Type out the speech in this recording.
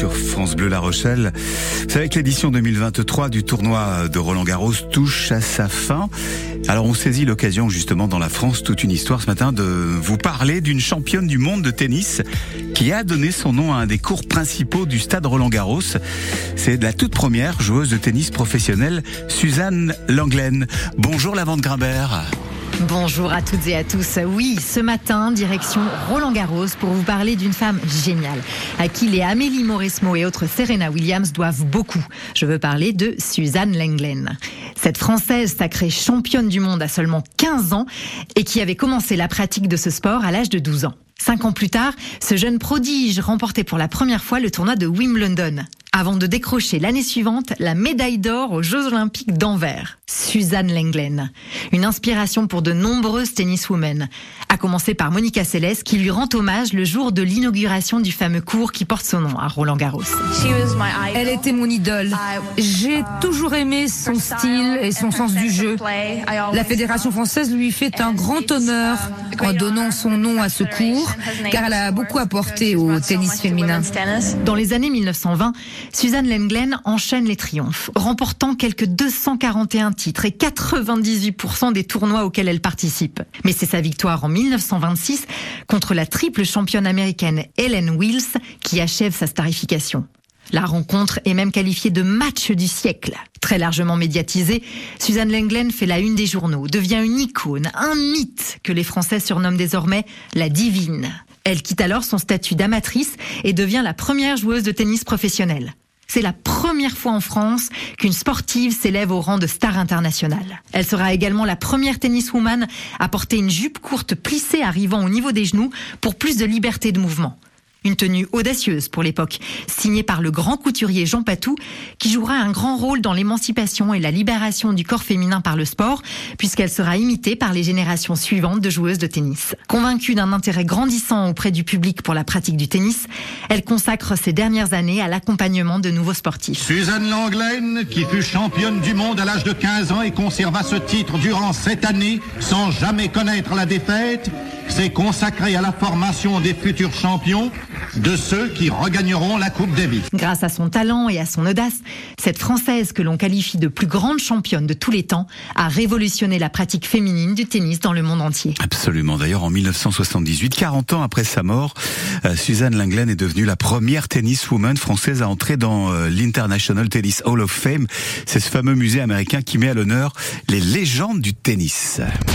sur France Bleu La Rochelle. Vous savez que l'édition 2023 du tournoi de Roland Garros touche à sa fin. Alors on saisit l'occasion justement dans la France toute une histoire ce matin de vous parler d'une championne du monde de tennis qui a donné son nom à un des cours principaux du stade Roland Garros. C'est la toute première joueuse de tennis professionnelle, Suzanne Langlaine. Bonjour Lavande Grimbert. Bonjour à toutes et à tous. Oui, ce matin, direction Roland Garros pour vous parler d'une femme géniale à qui les Amélie Mauresmo et autres Serena Williams doivent beaucoup. Je veux parler de Suzanne Lenglen. Cette Française sacrée championne du monde à seulement 15 ans et qui avait commencé la pratique de ce sport à l'âge de 12 ans. Cinq ans plus tard, ce jeune prodige remportait pour la première fois le tournoi de Wimbledon avant de décrocher l'année suivante la médaille d'or aux Jeux Olympiques d'Anvers. Suzanne Lenglen, une inspiration pour de nombreuses tenniswomen, à commencer par Monica Seles qui lui rend hommage le jour de l'inauguration du fameux cours qui porte son nom à Roland Garros. Elle était mon idole. J'ai toujours aimé son style et son sens du jeu. La Fédération française lui fait un grand honneur en donnant son nom à ce cours, car elle a beaucoup apporté au tennis féminin. Dans les années 1920, Suzanne Lenglen enchaîne les triomphes, remportant quelques 241 titres et 98% des tournois auxquels elle participe. Mais c'est sa victoire en 1926 contre la triple championne américaine Helen Wills qui achève sa starification. La rencontre est même qualifiée de match du siècle. Très largement médiatisée, Suzanne Lenglen fait la une des journaux, devient une icône, un mythe que les Français surnomment désormais la divine. Elle quitte alors son statut d'amatrice et devient la première joueuse de tennis professionnelle. C'est la première fois en France qu'une sportive s'élève au rang de star internationale. Elle sera également la première tenniswoman à porter une jupe courte plissée arrivant au niveau des genoux pour plus de liberté de mouvement. Une tenue audacieuse pour l'époque, signée par le grand couturier Jean Patou, qui jouera un grand rôle dans l'émancipation et la libération du corps féminin par le sport, puisqu'elle sera imitée par les générations suivantes de joueuses de tennis. Convaincue d'un intérêt grandissant auprès du public pour la pratique du tennis, elle consacre ses dernières années à l'accompagnement de nouveaux sportifs. Suzanne Langlaine, qui fut championne du monde à l'âge de 15 ans et conserva ce titre durant sept années sans jamais connaître la défaite, s'est consacrée à la formation des futurs champions de ceux qui regagneront la Coupe Davis. Grâce à son talent et à son audace, cette Française que l'on qualifie de plus grande championne de tous les temps a révolutionné la pratique féminine du tennis dans le monde entier. Absolument. D'ailleurs, en 1978, 40 ans après sa mort, euh, Suzanne Lenglen est devenue la première tenniswoman française à entrer dans euh, l'International Tennis Hall of Fame. C'est ce fameux musée américain qui met à l'honneur les légendes du tennis.